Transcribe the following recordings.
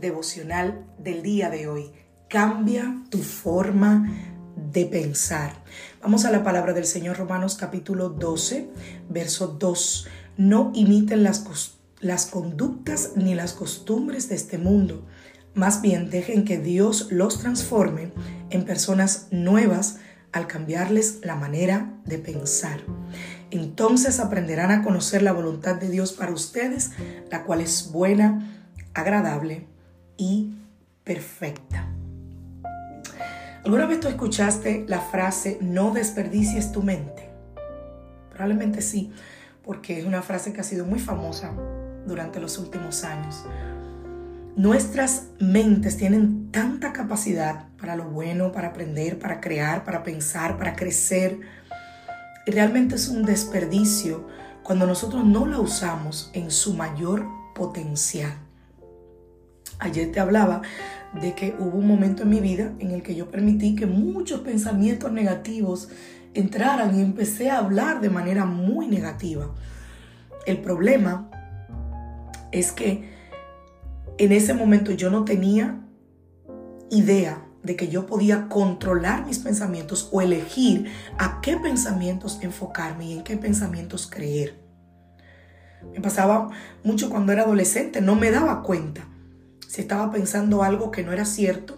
Devocional del día de hoy. Cambia tu forma de pensar. Vamos a la palabra del Señor Romanos capítulo 12, verso 2. No imiten las, las conductas ni las costumbres de este mundo. Más bien dejen que Dios los transforme en personas nuevas al cambiarles la manera de pensar. Entonces aprenderán a conocer la voluntad de Dios para ustedes, la cual es buena, agradable y perfecta. ¿Alguna vez tú escuchaste la frase no desperdicies tu mente? Probablemente sí, porque es una frase que ha sido muy famosa durante los últimos años. Nuestras mentes tienen tanta capacidad para lo bueno, para aprender, para crear, para pensar, para crecer. Y realmente es un desperdicio cuando nosotros no la usamos en su mayor potencial. Ayer te hablaba de que hubo un momento en mi vida en el que yo permití que muchos pensamientos negativos entraran y empecé a hablar de manera muy negativa. El problema es que en ese momento yo no tenía idea de que yo podía controlar mis pensamientos o elegir a qué pensamientos enfocarme y en qué pensamientos creer. Me pasaba mucho cuando era adolescente, no me daba cuenta si estaba pensando algo que no era cierto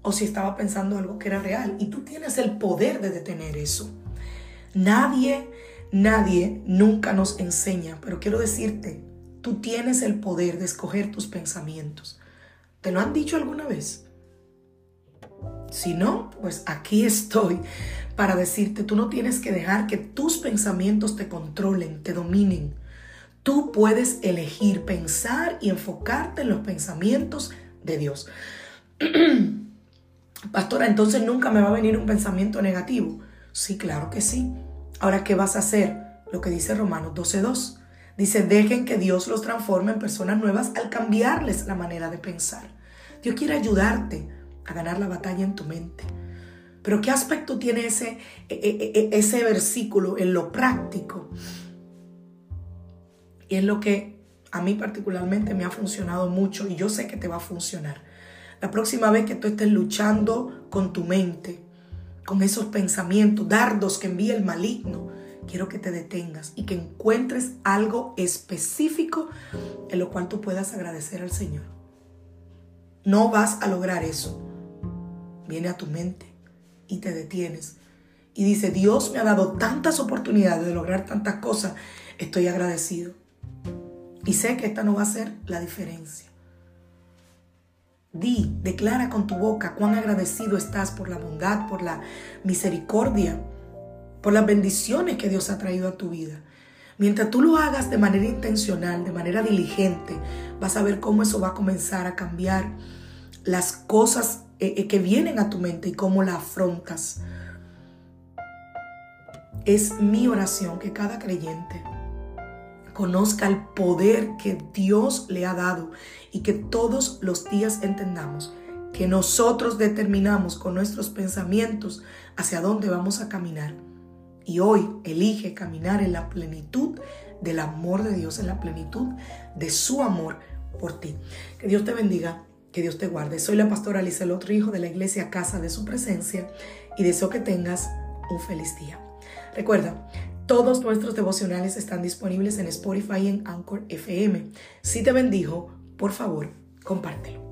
o si estaba pensando algo que era real. Y tú tienes el poder de detener eso. Nadie, nadie nunca nos enseña, pero quiero decirte, tú tienes el poder de escoger tus pensamientos. ¿Te lo han dicho alguna vez? Si no, pues aquí estoy para decirte, tú no tienes que dejar que tus pensamientos te controlen, te dominen. Tú puedes elegir pensar y enfocarte en los pensamientos de Dios. Pastora, entonces nunca me va a venir un pensamiento negativo. Sí, claro que sí. Ahora, ¿qué vas a hacer? Lo que dice Romanos 12.2. Dice, dejen que Dios los transforme en personas nuevas al cambiarles la manera de pensar. Dios quiere ayudarte a ganar la batalla en tu mente. Pero ¿qué aspecto tiene ese, e, e, e, ese versículo en lo práctico? Y es lo que a mí particularmente me ha funcionado mucho y yo sé que te va a funcionar. La próxima vez que tú estés luchando con tu mente, con esos pensamientos, dardos que envía el maligno, quiero que te detengas y que encuentres algo específico en lo cual tú puedas agradecer al Señor. No vas a lograr eso. Viene a tu mente y te detienes. Y dice, Dios me ha dado tantas oportunidades de lograr tantas cosas, estoy agradecido. Y sé que esta no va a ser la diferencia. Di, declara con tu boca cuán agradecido estás por la bondad, por la misericordia, por las bendiciones que Dios ha traído a tu vida. Mientras tú lo hagas de manera intencional, de manera diligente, vas a ver cómo eso va a comenzar a cambiar las cosas eh, eh, que vienen a tu mente y cómo la afrontas. Es mi oración que cada creyente conozca el poder que Dios le ha dado y que todos los días entendamos que nosotros determinamos con nuestros pensamientos hacia dónde vamos a caminar. Y hoy elige caminar en la plenitud del amor de Dios, en la plenitud de su amor por ti. Que Dios te bendiga, que Dios te guarde. Soy la pastora otro hijo de la iglesia Casa de Su Presencia y deseo que tengas un feliz día. Recuerda, todos nuestros devocionales están disponibles en Spotify y en Anchor FM. Si te bendijo, por favor, compártelo.